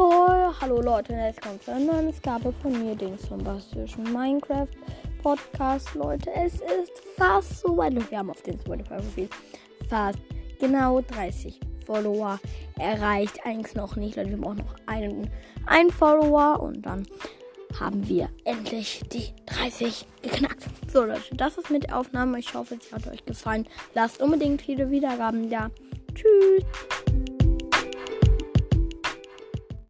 hallo Leute, willkommen kommt einer neuen Ausgabe von mir, den bombastischen Minecraft Podcast, Leute. Es ist fast so weit wir haben auf den Spotify-Profil fast genau 30 Follower erreicht. Eigentlich noch nicht, Leute, wir brauchen noch einen, einen Follower und dann haben wir endlich die 30 geknackt. So Leute, das ist mit der Aufnahme. Ich hoffe, es hat euch gefallen. Lasst unbedingt viele Wiedergaben da. Tschüss.